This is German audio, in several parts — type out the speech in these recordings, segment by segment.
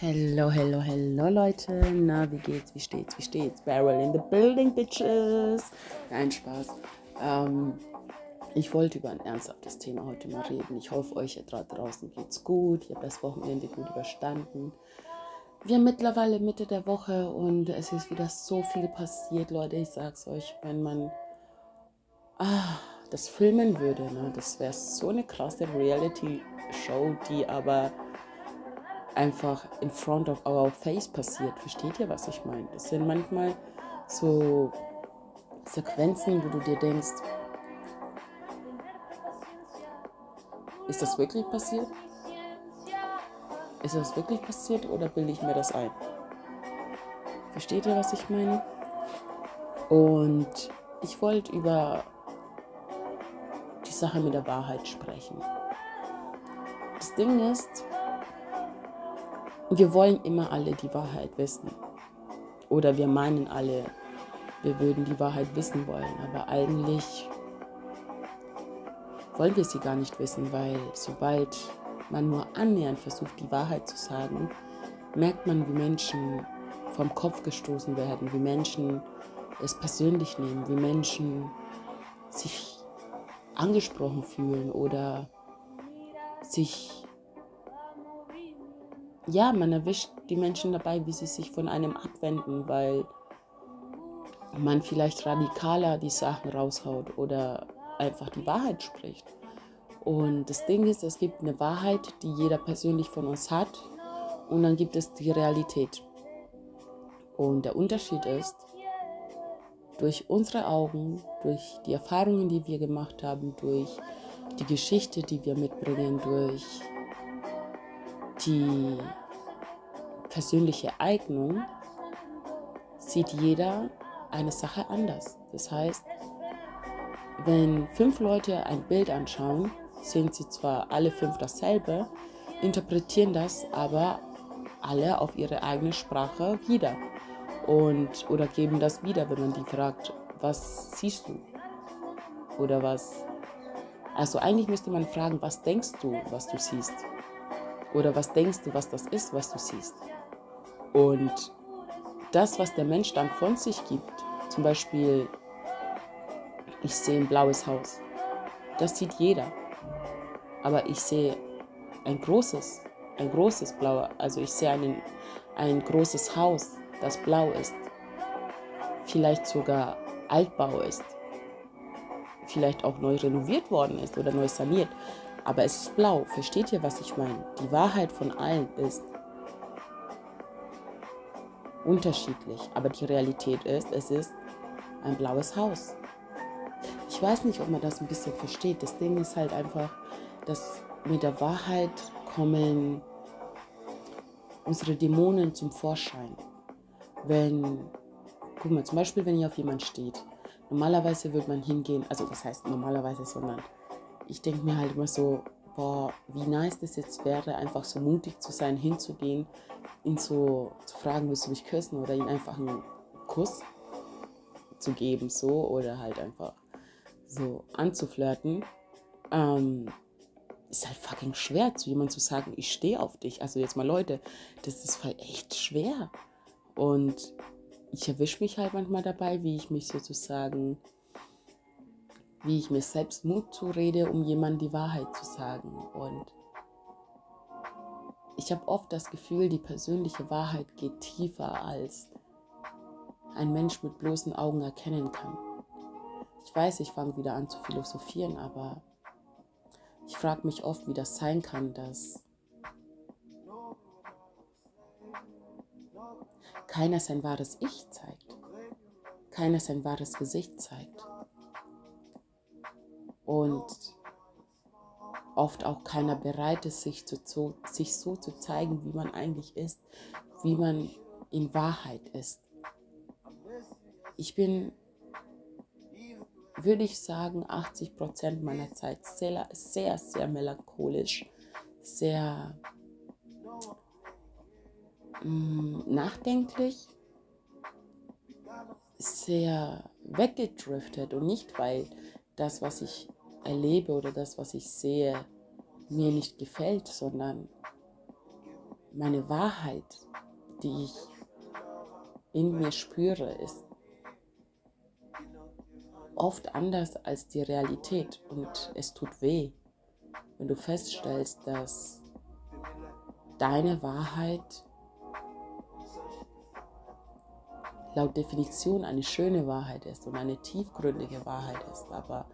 Hello, hello, hello Leute. Na, wie geht's? Wie steht's? Wie steht's? Barrel in the building, bitches. Nein, Spaß. Ähm, ich wollte über ein ernsthaftes Thema heute mal reden. Ich hoffe, euch da draußen geht's gut. Ihr habt das Wochenende gut überstanden. Wir haben mittlerweile Mitte der Woche und es ist wieder so viel passiert, Leute. Ich sag's euch, wenn man ah, das filmen würde, ne, das wäre so eine krasse Reality-Show, die aber einfach in front of our face passiert. Versteht ihr, was ich meine? Das sind manchmal so Sequenzen, wo du dir denkst, ist das wirklich passiert? Ist das wirklich passiert oder bilde ich mir das ein? Versteht ihr, was ich meine? Und ich wollte über die Sache mit der Wahrheit sprechen. Das Ding ist, wir wollen immer alle die Wahrheit wissen. Oder wir meinen alle, wir würden die Wahrheit wissen wollen. Aber eigentlich wollen wir sie gar nicht wissen, weil sobald man nur annähernd versucht, die Wahrheit zu sagen, merkt man, wie Menschen vom Kopf gestoßen werden, wie Menschen es persönlich nehmen, wie Menschen sich angesprochen fühlen oder sich, ja, man erwischt die Menschen dabei, wie sie sich von einem abwenden, weil man vielleicht radikaler die Sachen raushaut oder einfach die Wahrheit spricht. Und das Ding ist, es gibt eine Wahrheit, die jeder persönlich von uns hat und dann gibt es die Realität. Und der Unterschied ist, durch unsere Augen, durch die Erfahrungen, die wir gemacht haben, durch die Geschichte, die wir mitbringen, durch die persönliche Eignung, sieht jeder eine Sache anders. Das heißt, wenn fünf Leute ein Bild anschauen, sehen sie zwar alle fünf dasselbe, interpretieren das aber alle auf ihre eigene Sprache wieder und oder geben das wieder, wenn man die fragt, was siehst du oder was. Also eigentlich müsste man fragen, was denkst du, was du siehst oder was denkst du, was das ist, was du siehst. Und das, was der Mensch dann von sich gibt, zum Beispiel, ich sehe ein blaues Haus, das sieht jeder, aber ich sehe ein großes, ein großes Blau, also ich sehe einen, ein großes Haus, das blau ist, vielleicht sogar Altbau ist, vielleicht auch neu renoviert worden ist oder neu saniert, aber es ist blau. Versteht ihr, was ich meine? Die Wahrheit von allen ist unterschiedlich, aber die Realität ist, es ist ein blaues Haus. Ich weiß nicht, ob man das ein bisschen versteht. Das Ding ist halt einfach, dass mit der Wahrheit kommen unsere Dämonen zum Vorschein. Wenn, guck mal, zum Beispiel, wenn ihr auf jemand steht, normalerweise würde man hingehen, also was heißt normalerweise, sondern ich denke mir halt immer so, boah, wie nice das jetzt wäre, einfach so mutig zu sein, hinzugehen, ihn so zu fragen, willst du mich küssen oder ihn einfach einen Kuss zu geben, so oder halt einfach so anzuflirten. Ähm, ist halt fucking schwer, zu jemandem zu sagen, ich stehe auf dich. Also jetzt mal Leute, das ist voll echt schwer. Und ich erwische mich halt manchmal dabei, wie ich mich sozusagen, wie ich mir selbst Mut zurede, um jemandem die Wahrheit zu sagen. Und ich habe oft das Gefühl, die persönliche Wahrheit geht tiefer, als ein Mensch mit bloßen Augen erkennen kann. Ich weiß, ich fange wieder an zu philosophieren, aber ich frage mich oft, wie das sein kann, dass keiner sein wahres Ich zeigt, keiner sein wahres Gesicht zeigt und oft auch keiner bereit ist, sich, zu, sich so zu zeigen, wie man eigentlich ist, wie man in Wahrheit ist. Ich bin würde ich sagen, 80 Prozent meiner Zeit sehr, sehr, sehr melancholisch, sehr mh, nachdenklich, sehr weggedriftet und nicht, weil das, was ich erlebe oder das, was ich sehe, mir nicht gefällt, sondern meine Wahrheit, die ich in mir spüre, ist oft anders als die Realität. Und es tut weh, wenn du feststellst, dass deine Wahrheit laut Definition eine schöne Wahrheit ist und eine tiefgründige Wahrheit ist, aber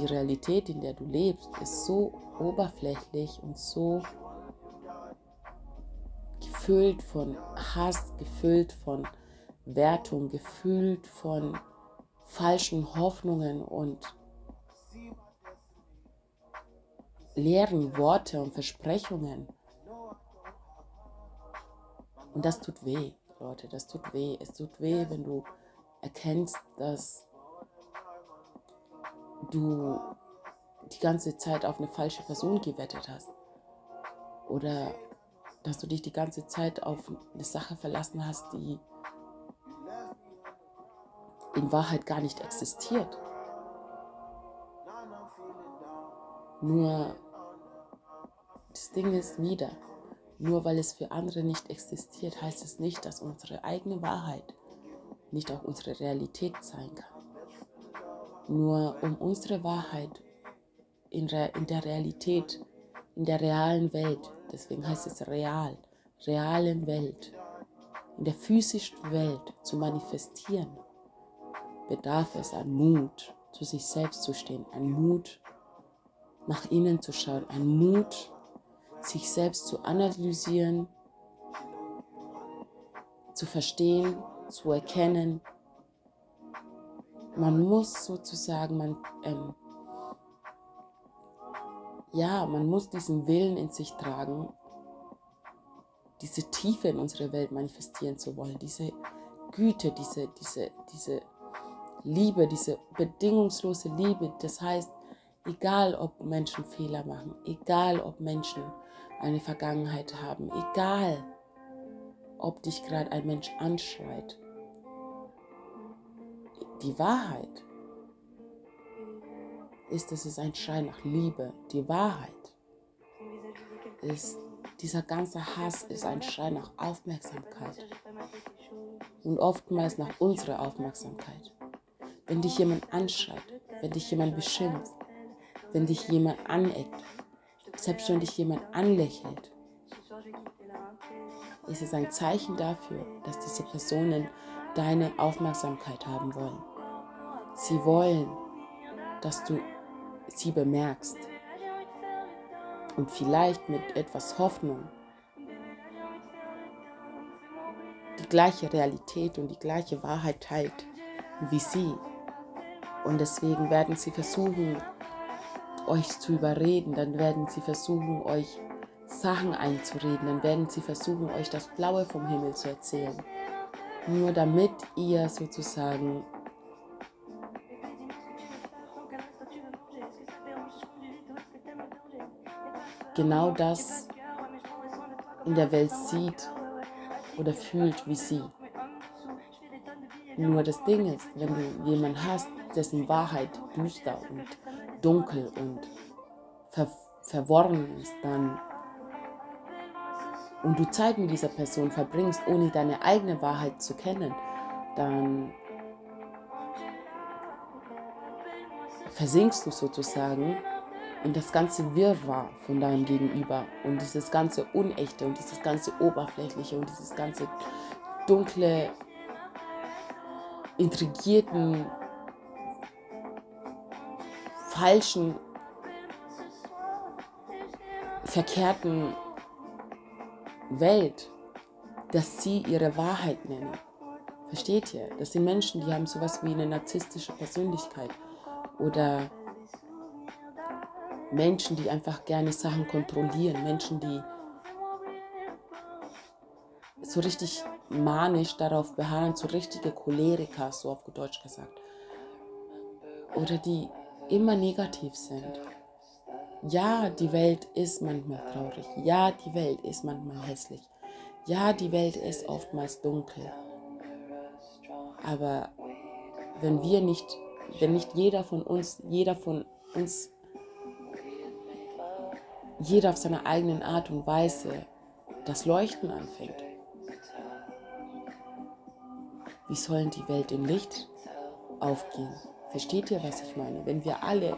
die Realität, in der du lebst, ist so oberflächlich und so gefüllt von Hass, gefüllt von Wertung, gefüllt von falschen Hoffnungen und leeren Worte und Versprechungen. Und das tut weh, Leute, das tut weh. Es tut weh, wenn du erkennst, dass du die ganze Zeit auf eine falsche Person gewettet hast. Oder dass du dich die ganze Zeit auf eine Sache verlassen hast, die in Wahrheit gar nicht existiert. Nur das Ding ist wieder, nur weil es für andere nicht existiert, heißt es nicht, dass unsere eigene Wahrheit nicht auch unsere Realität sein kann. Nur um unsere Wahrheit in, in der Realität, in der realen Welt, deswegen heißt es real, realen Welt, in der physischen Welt zu manifestieren, bedarf es an Mut, zu sich selbst zu stehen, an Mut, nach innen zu schauen, an Mut, sich selbst zu analysieren, zu verstehen, zu erkennen, man muss sozusagen, man, ähm, ja, man muss diesen Willen in sich tragen, diese Tiefe in unserer Welt manifestieren zu wollen, diese Güte, diese, diese, diese Liebe, diese bedingungslose Liebe. Das heißt, egal ob Menschen Fehler machen, egal ob Menschen eine Vergangenheit haben, egal ob dich gerade ein Mensch anschreit, die Wahrheit ist, dass es ein Schrei nach Liebe. Die Wahrheit ist, dieser ganze Hass ist ein Schrei nach Aufmerksamkeit. Und oftmals nach unserer Aufmerksamkeit. Wenn dich jemand anschreit, wenn dich jemand beschimpft, wenn dich jemand aneckt, selbst wenn dich jemand anlächelt, ist es ein Zeichen dafür, dass diese Personen deine Aufmerksamkeit haben wollen. Sie wollen, dass du sie bemerkst und vielleicht mit etwas Hoffnung die gleiche Realität und die gleiche Wahrheit teilt wie sie. Und deswegen werden sie versuchen, euch zu überreden, dann werden sie versuchen, euch Sachen einzureden, dann werden sie versuchen, euch das Blaue vom Himmel zu erzählen. Nur damit ihr sozusagen genau das in der Welt sieht oder fühlt wie sie. Nur das Ding ist, wenn du jemanden hast, dessen Wahrheit düster und dunkel und ver verworren ist, dann und du Zeit mit dieser Person verbringst, ohne deine eigene Wahrheit zu kennen, dann versinkst du sozusagen und das ganze Wirrwarr von deinem Gegenüber und dieses ganze Unechte und dieses ganze Oberflächliche und dieses ganze dunkle, intrigierten, falschen, verkehrten Welt, dass sie ihre Wahrheit nennen. Versteht ihr? Das sind Menschen, die haben sowas wie eine narzisstische Persönlichkeit oder Menschen, die einfach gerne Sachen kontrollieren, Menschen, die so richtig manisch darauf beharren, so richtige Choleriker, so auf Deutsch gesagt. oder die immer negativ sind. Ja, die Welt ist manchmal traurig. Ja, die Welt ist manchmal hässlich. Ja, die Welt ist oftmals dunkel. Aber wenn wir nicht, wenn nicht jeder von uns, jeder von uns, jeder auf seine eigenen Art und Weise das Leuchten anfängt, wie sollen die Welt in Licht aufgehen? Versteht ihr, was ich meine? Wenn wir alle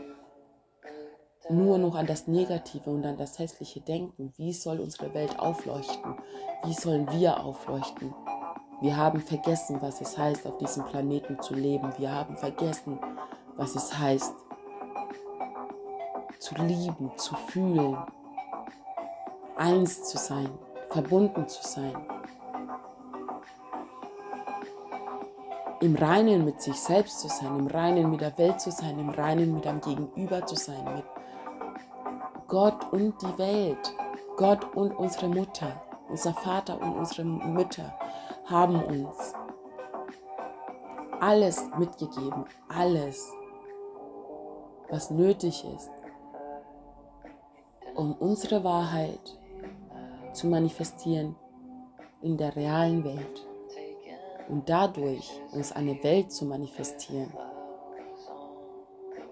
nur noch an das Negative und an das Hässliche denken, wie soll unsere Welt aufleuchten? Wie sollen wir aufleuchten? Wir haben vergessen, was es heißt, auf diesem Planeten zu leben. Wir haben vergessen, was es heißt, zu lieben, zu fühlen, eins zu sein, verbunden zu sein. Im Reinen mit sich selbst zu sein, im Reinen mit der Welt zu sein, im Reinen mit einem Gegenüber zu sein, mit Gott und die Welt, Gott und unsere Mutter, unser Vater und unsere Mütter haben uns alles mitgegeben, alles, was nötig ist, um unsere Wahrheit zu manifestieren in der realen Welt und dadurch uns eine Welt zu manifestieren,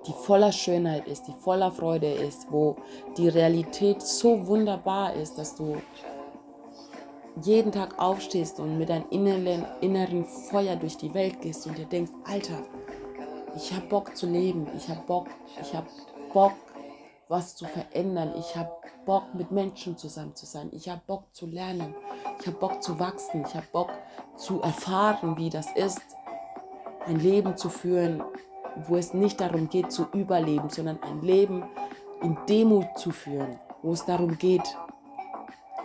die voller Schönheit ist, die voller Freude ist, wo die Realität so wunderbar ist, dass du jeden Tag aufstehst und mit deinem inneren, inneren Feuer durch die Welt gehst und dir denkst, Alter, ich habe Bock zu leben, ich habe Bock, ich habe Bock, was zu verändern, ich habe Bock, mit Menschen zusammen zu sein, ich habe Bock zu lernen, ich habe Bock zu wachsen, ich habe Bock zu erfahren, wie das ist, ein Leben zu führen, wo es nicht darum geht zu überleben, sondern ein Leben in Demut zu führen, wo es darum geht,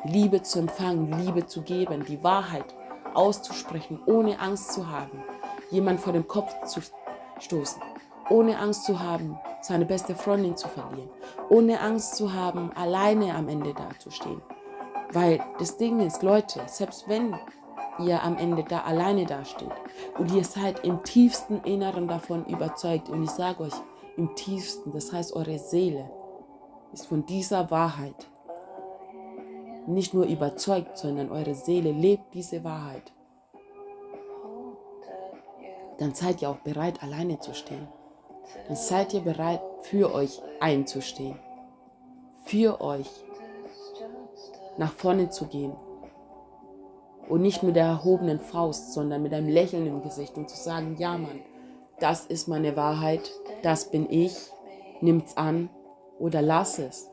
Liebe zu empfangen, Liebe zu geben, die Wahrheit auszusprechen, ohne Angst zu haben, jemand vor den Kopf zu stoßen, ohne Angst zu haben, seine beste Freundin zu verlieren, ohne Angst zu haben, alleine am Ende dazustehen. Weil das Ding ist, Leute, selbst wenn ihr am Ende da alleine dasteht und ihr seid im tiefsten Inneren davon überzeugt und ich sage euch, im tiefsten, das heißt eure Seele ist von dieser Wahrheit nicht nur überzeugt, sondern eure Seele lebt diese Wahrheit, dann seid ihr auch bereit, alleine zu stehen. Dann seid ihr bereit, für euch einzustehen. Für euch nach vorne zu gehen. Und nicht mit der erhobenen Faust, sondern mit einem Lächeln im Gesicht und zu sagen, ja Mann, das ist meine Wahrheit, das bin ich, nimmt's an oder lass es.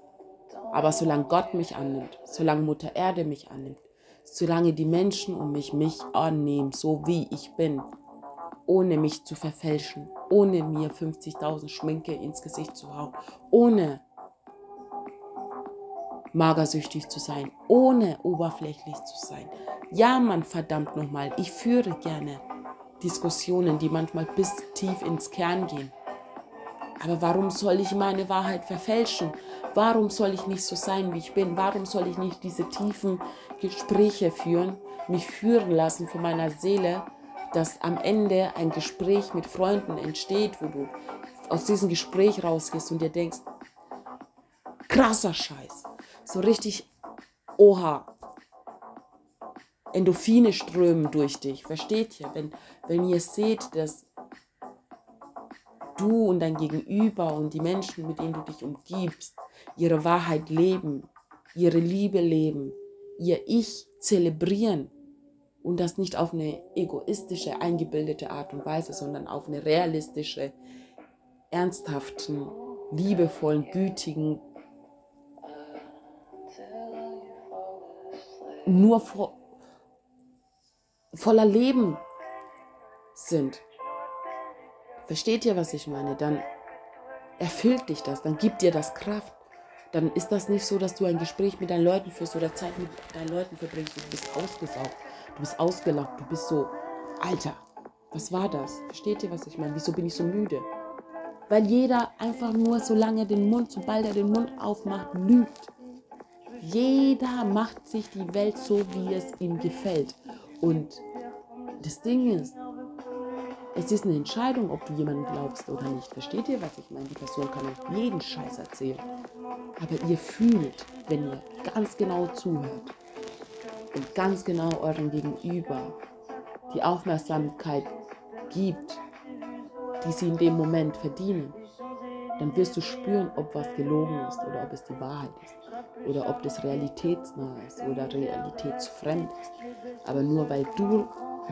Aber solange Gott mich annimmt, solange Mutter Erde mich annimmt, solange die Menschen um mich mich annehmen, so wie ich bin, ohne mich zu verfälschen, ohne mir 50.000 Schminke ins Gesicht zu hauen, ohne magersüchtig zu sein, ohne oberflächlich zu sein. Ja, Mann, verdammt nochmal, ich führe gerne Diskussionen, die manchmal bis tief ins Kern gehen. Aber warum soll ich meine Wahrheit verfälschen? Warum soll ich nicht so sein, wie ich bin? Warum soll ich nicht diese tiefen Gespräche führen, mich führen lassen von meiner Seele, dass am Ende ein Gespräch mit Freunden entsteht, wo du aus diesem Gespräch rausgehst und dir denkst, krasser Scheiß. So richtig, oha. Endorphine strömen durch dich. Versteht ihr? Wenn, wenn ihr seht, dass du und dein Gegenüber und die Menschen, mit denen du dich umgibst, ihre Wahrheit leben, ihre Liebe leben, ihr Ich zelebrieren und das nicht auf eine egoistische, eingebildete Art und Weise, sondern auf eine realistische, ernsthaften, liebevollen, gütigen, nur vo voller Leben sind. Versteht ihr, was ich meine? Dann erfüllt dich das, dann gibt dir das Kraft. Dann ist das nicht so, dass du ein Gespräch mit deinen Leuten führst oder Zeit mit deinen Leuten verbringst und bist ausgesaugt, du bist ausgelaugt, du bist so, Alter, was war das? Versteht ihr, was ich meine? Wieso bin ich so müde? Weil jeder einfach nur, solange den Mund, sobald er den Mund aufmacht, lügt. Jeder macht sich die Welt so, wie es ihm gefällt. Und das Ding ist, Es ist eine Entscheidung, ob du jemanden glaubst oder nicht. Versteht ihr, was ich meine? Die Person kann euch jeden Scheiß erzählen. Aber ihr fühlt, wenn ihr ganz genau zuhört und ganz genau eurem Gegenüber die Aufmerksamkeit gibt, die sie in dem Moment verdienen, dann wirst du spüren, ob was gelogen ist oder ob es die Wahrheit ist. Oder ob das realitätsnah ist oder realitätsfremd ist. Aber nur weil du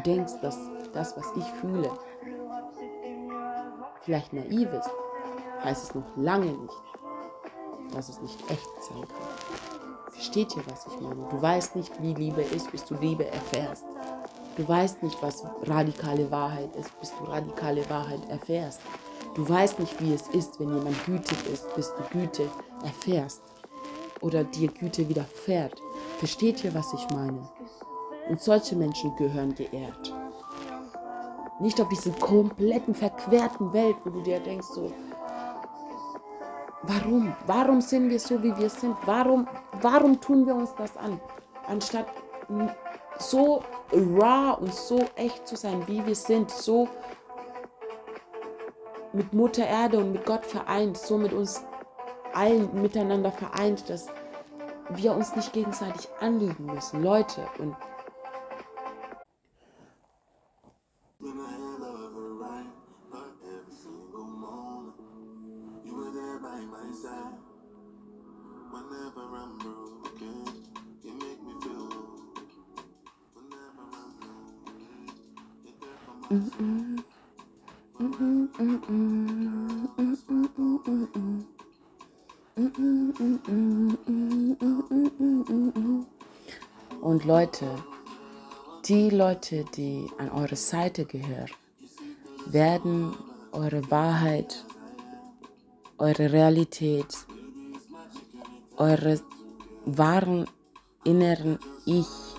denkst, dass das, was ich fühle, vielleicht naiv ist, heißt es noch lange nicht, dass es nicht echt sein kann. Versteht ihr, was ich meine? Du weißt nicht, wie Liebe ist, bis du Liebe erfährst. Du weißt nicht, was radikale Wahrheit ist, bis du radikale Wahrheit erfährst. Du weißt nicht, wie es ist, wenn jemand gütig ist, bis du Güte erfährst oder dir Güte widerfährt. Versteht ihr, was ich meine? Und solche Menschen gehören geehrt. Nicht auf diese kompletten verquerten Welt, wo du dir denkst, so, warum? Warum sind wir so, wie wir sind? Warum, warum tun wir uns das an? Anstatt so raw und so echt zu sein, wie wir sind, so mit Mutter Erde und mit Gott vereint, so mit uns allen miteinander vereint, dass wir uns nicht gegenseitig anlügen müssen. Leute, und Und Leute, die Leute, die an eure Seite gehören, werden eure Wahrheit, eure Realität, eure wahren inneren Ich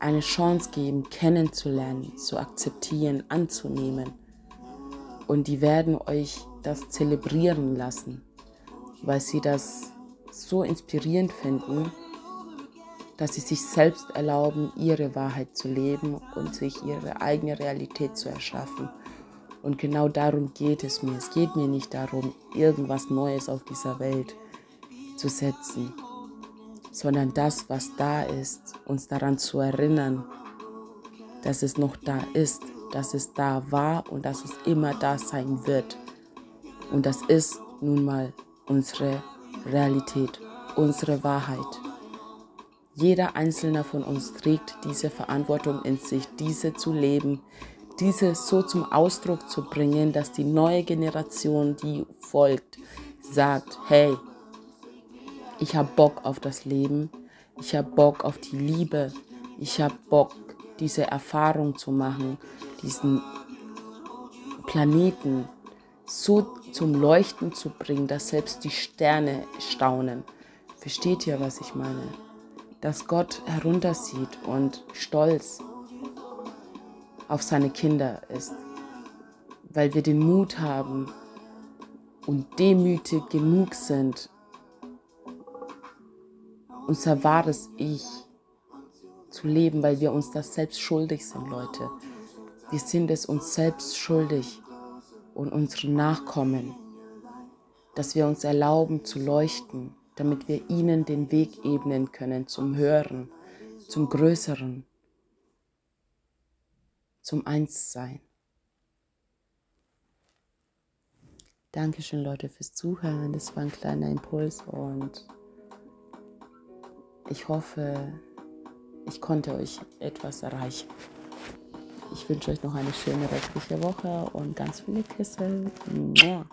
eine Chance geben, kennenzulernen, zu akzeptieren, anzunehmen. Und die werden euch das zelebrieren lassen, weil sie das so inspirierend finden, dass sie sich selbst erlauben, ihre Wahrheit zu leben und sich ihre eigene Realität zu erschaffen. Und genau darum geht es mir. Es geht mir nicht darum, irgendwas Neues auf dieser Welt zu setzen sondern das, was da ist, uns daran zu erinnern, dass es noch da ist, dass es da war und dass es immer da sein wird. Und das ist nun mal unsere Realität, unsere Wahrheit. Jeder einzelne von uns trägt diese Verantwortung in sich, diese zu leben, diese so zum Ausdruck zu bringen, dass die neue Generation, die folgt, sagt, hey, ich habe Bock auf das Leben, ich habe Bock auf die Liebe, ich habe Bock, diese Erfahrung zu machen, diesen Planeten so zum Leuchten zu bringen, dass selbst die Sterne staunen. Versteht ihr, was ich meine? Dass Gott heruntersieht und stolz auf seine Kinder ist, weil wir den Mut haben und demütig genug sind, unser wahres Ich zu leben, weil wir uns das selbst schuldig sind, Leute. Wir sind es uns selbst schuldig und unseren Nachkommen, dass wir uns erlauben zu leuchten, damit wir ihnen den Weg ebnen können zum Hören, zum Größeren, zum Einssein. Dankeschön, Leute, fürs Zuhören. Das war ein kleiner Impuls und ich hoffe, ich konnte euch etwas erreichen. Ich wünsche euch noch eine schöne restliche Woche und ganz viele Küsse. Mua.